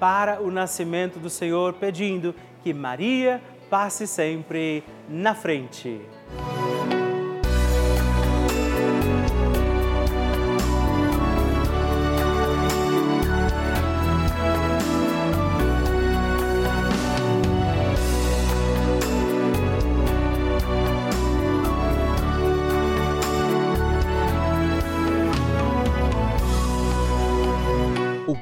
para o nascimento do Senhor, pedindo que Maria passe sempre na frente.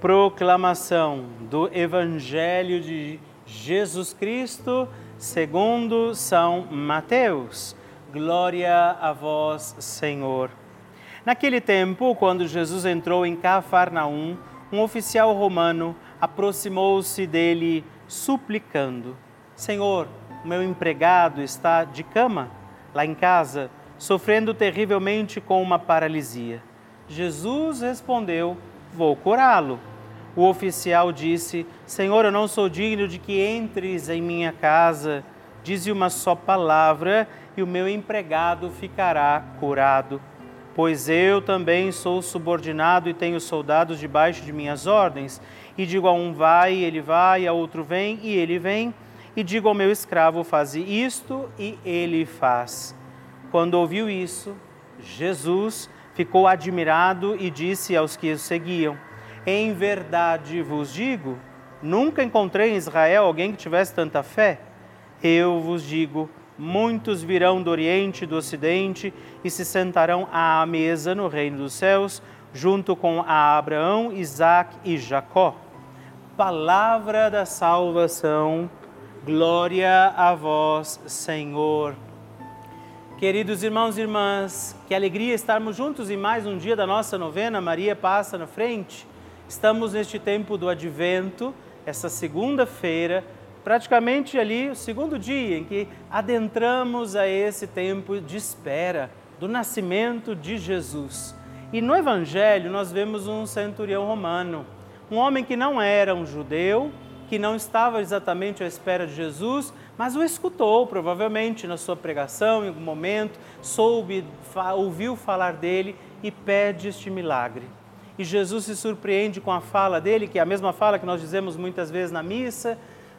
Proclamação do Evangelho de Jesus Cristo segundo São Mateus. Glória a vós, Senhor. Naquele tempo, quando Jesus entrou em Cafarnaum, um oficial romano aproximou-se dele, suplicando: Senhor, meu empregado está de cama lá em casa sofrendo terrivelmente com uma paralisia. Jesus respondeu: Vou curá-lo. O oficial disse: Senhor, eu não sou digno de que entres em minha casa. Dize uma só palavra e o meu empregado ficará curado. Pois eu também sou subordinado e tenho soldados debaixo de minhas ordens. E digo a um vai, ele vai, a outro vem, e ele vem. E digo ao meu escravo, faze isto, e ele faz. Quando ouviu isso, Jesus ficou admirado e disse aos que o seguiam: Em verdade vos digo, nunca encontrei em Israel alguém que tivesse tanta fé. Eu vos digo: muitos virão do Oriente e do Ocidente e se sentarão à mesa no reino dos céus, junto com Abraão, Isaque e Jacó. Palavra da salvação, glória a vós, Senhor. Queridos irmãos e irmãs, que alegria estarmos juntos em mais um dia da nossa novena Maria Passa na Frente. Estamos neste tempo do Advento, essa segunda-feira, praticamente ali o segundo dia em que adentramos a esse tempo de espera do nascimento de Jesus. E no Evangelho nós vemos um centurião romano, um homem que não era um judeu, que não estava exatamente à espera de Jesus, mas o escutou provavelmente na sua pregação em algum momento, soube, ouviu falar dele e pede este milagre. E Jesus se surpreende com a fala dele, que é a mesma fala que nós dizemos muitas vezes na missa,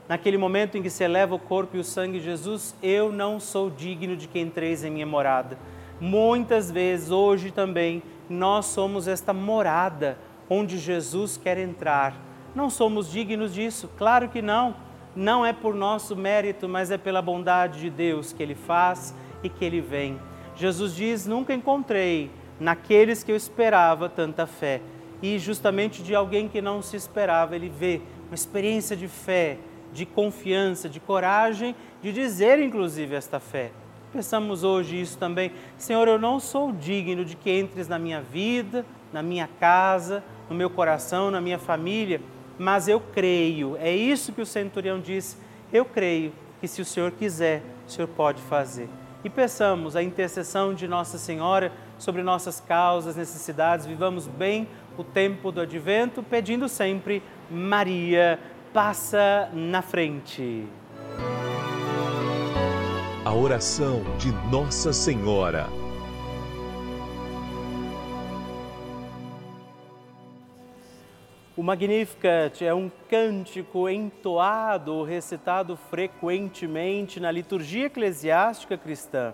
naquele momento em que se eleva o corpo e o sangue de Jesus, eu não sou digno de que entreis em minha morada. Muitas vezes, hoje também, nós somos esta morada onde Jesus quer entrar. Não somos dignos disso? Claro que não não é por nosso mérito, mas é pela bondade de Deus que Ele faz e que Ele vem. Jesus diz: Nunca encontrei naqueles que eu esperava tanta fé. E justamente de alguém que não se esperava, ele vê uma experiência de fé, de confiança, de coragem, de dizer inclusive esta fé. Pensamos hoje isso também. Senhor, eu não sou digno de que entres na minha vida, na minha casa, no meu coração, na minha família mas eu creio. É isso que o centurião disse. Eu creio que se o Senhor quiser, o Senhor pode fazer. E peçamos a intercessão de Nossa Senhora sobre nossas causas, necessidades. Vivamos bem o tempo do advento, pedindo sempre: Maria, passa na frente. A oração de Nossa Senhora. O Magnificat é um cântico entoado ou recitado frequentemente na liturgia eclesiástica cristã.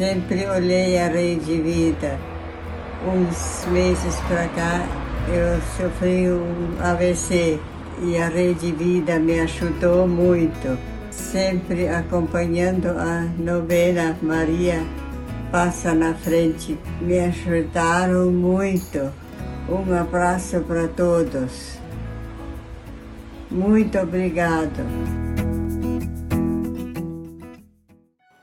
Sempre olhei a rede vida. Uns meses para cá eu sofri um AVC e a Rede Vida me ajudou muito, sempre acompanhando a novena Maria Passa na Frente. Me ajudaram muito. Um abraço para todos. Muito obrigado.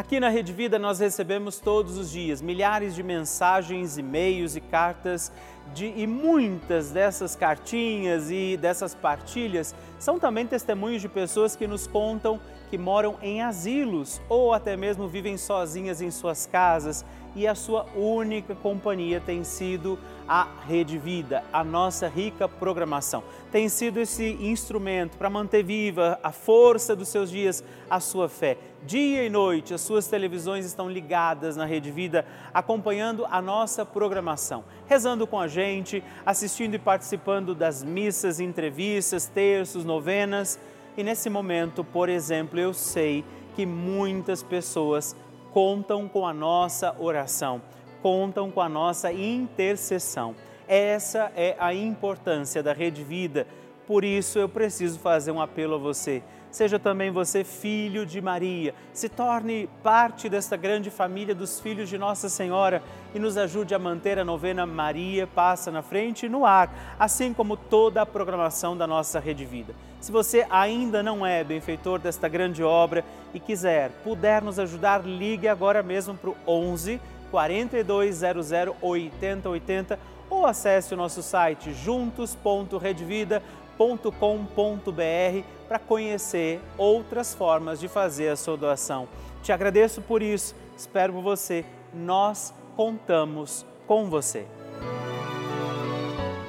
Aqui na Rede Vida nós recebemos todos os dias milhares de mensagens, e-mails e cartas de, e muitas dessas cartinhas e dessas partilhas são também testemunhos de pessoas que nos contam que moram em asilos ou até mesmo vivem sozinhas em suas casas e a sua única companhia tem sido a Rede Vida, a nossa rica programação. Tem sido esse instrumento para manter viva a força dos seus dias, a sua fé. Dia e noite, as suas televisões estão ligadas na Rede Vida, acompanhando a nossa programação, rezando com a gente, assistindo e participando das missas, entrevistas, terços, novenas. E nesse momento, por exemplo, eu sei que muitas pessoas contam com a nossa oração, contam com a nossa intercessão. Essa é a importância da Rede Vida. Por isso eu preciso fazer um apelo a você. Seja também você filho de Maria, se torne parte desta grande família dos filhos de Nossa Senhora e nos ajude a manter a novena Maria Passa na Frente no ar, assim como toda a programação da nossa Rede Vida. Se você ainda não é benfeitor desta grande obra e quiser, puder nos ajudar, ligue agora mesmo para o 11 4200 8080 ou acesse o nosso site juntos.redvida.com.br para conhecer outras formas de fazer a sua doação. Te agradeço por isso, espero por você. Nós contamos com você.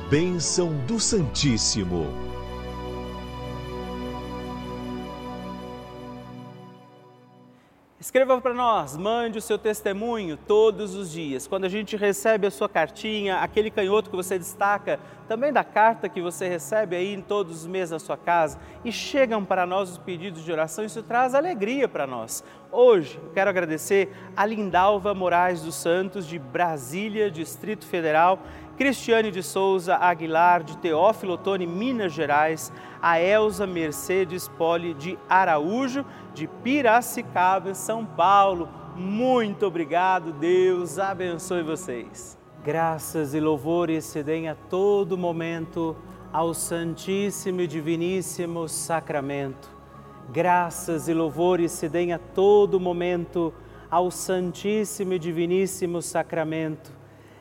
Bênção do Santíssimo. Escreva para nós, mande o seu testemunho todos os dias. Quando a gente recebe a sua cartinha, aquele canhoto que você destaca, também da carta que você recebe aí em todos os meses na sua casa, e chegam para nós os pedidos de oração, isso traz alegria para nós. Hoje, eu quero agradecer a Lindalva Moraes dos Santos, de Brasília, Distrito Federal, Cristiane de Souza Aguilar, de Teófilo Otoni, Minas Gerais, a Elza Mercedes Poli, de Araújo, de Piracicaba, São Paulo. Muito obrigado, Deus abençoe vocês. Graças e louvores se deem a todo momento ao Santíssimo e Diviníssimo Sacramento. Graças e louvores se deem a todo momento ao Santíssimo e Diviníssimo Sacramento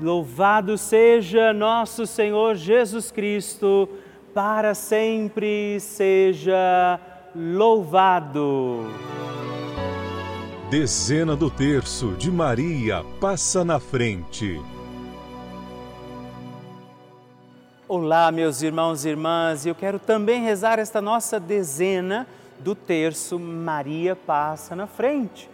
Louvado seja nosso Senhor Jesus Cristo, para sempre seja louvado. Dezena do terço de Maria passa na frente. Olá, meus irmãos e irmãs, eu quero também rezar esta nossa dezena do terço Maria passa na frente.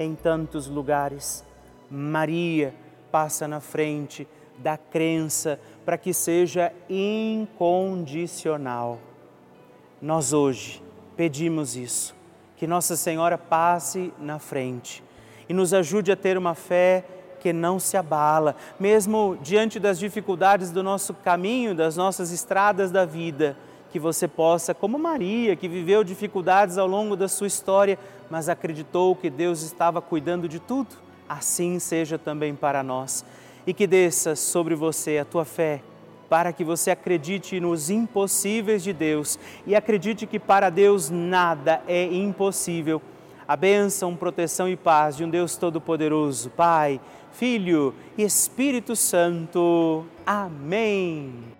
em tantos lugares. Maria passa na frente da crença para que seja incondicional. Nós hoje pedimos isso, que Nossa Senhora passe na frente e nos ajude a ter uma fé que não se abala, mesmo diante das dificuldades do nosso caminho, das nossas estradas da vida que você possa, como Maria, que viveu dificuldades ao longo da sua história, mas acreditou que Deus estava cuidando de tudo, assim seja também para nós. E que desça sobre você a tua fé, para que você acredite nos impossíveis de Deus e acredite que para Deus nada é impossível. A bênção, proteção e paz de um Deus Todo-Poderoso, Pai, Filho e Espírito Santo. Amém.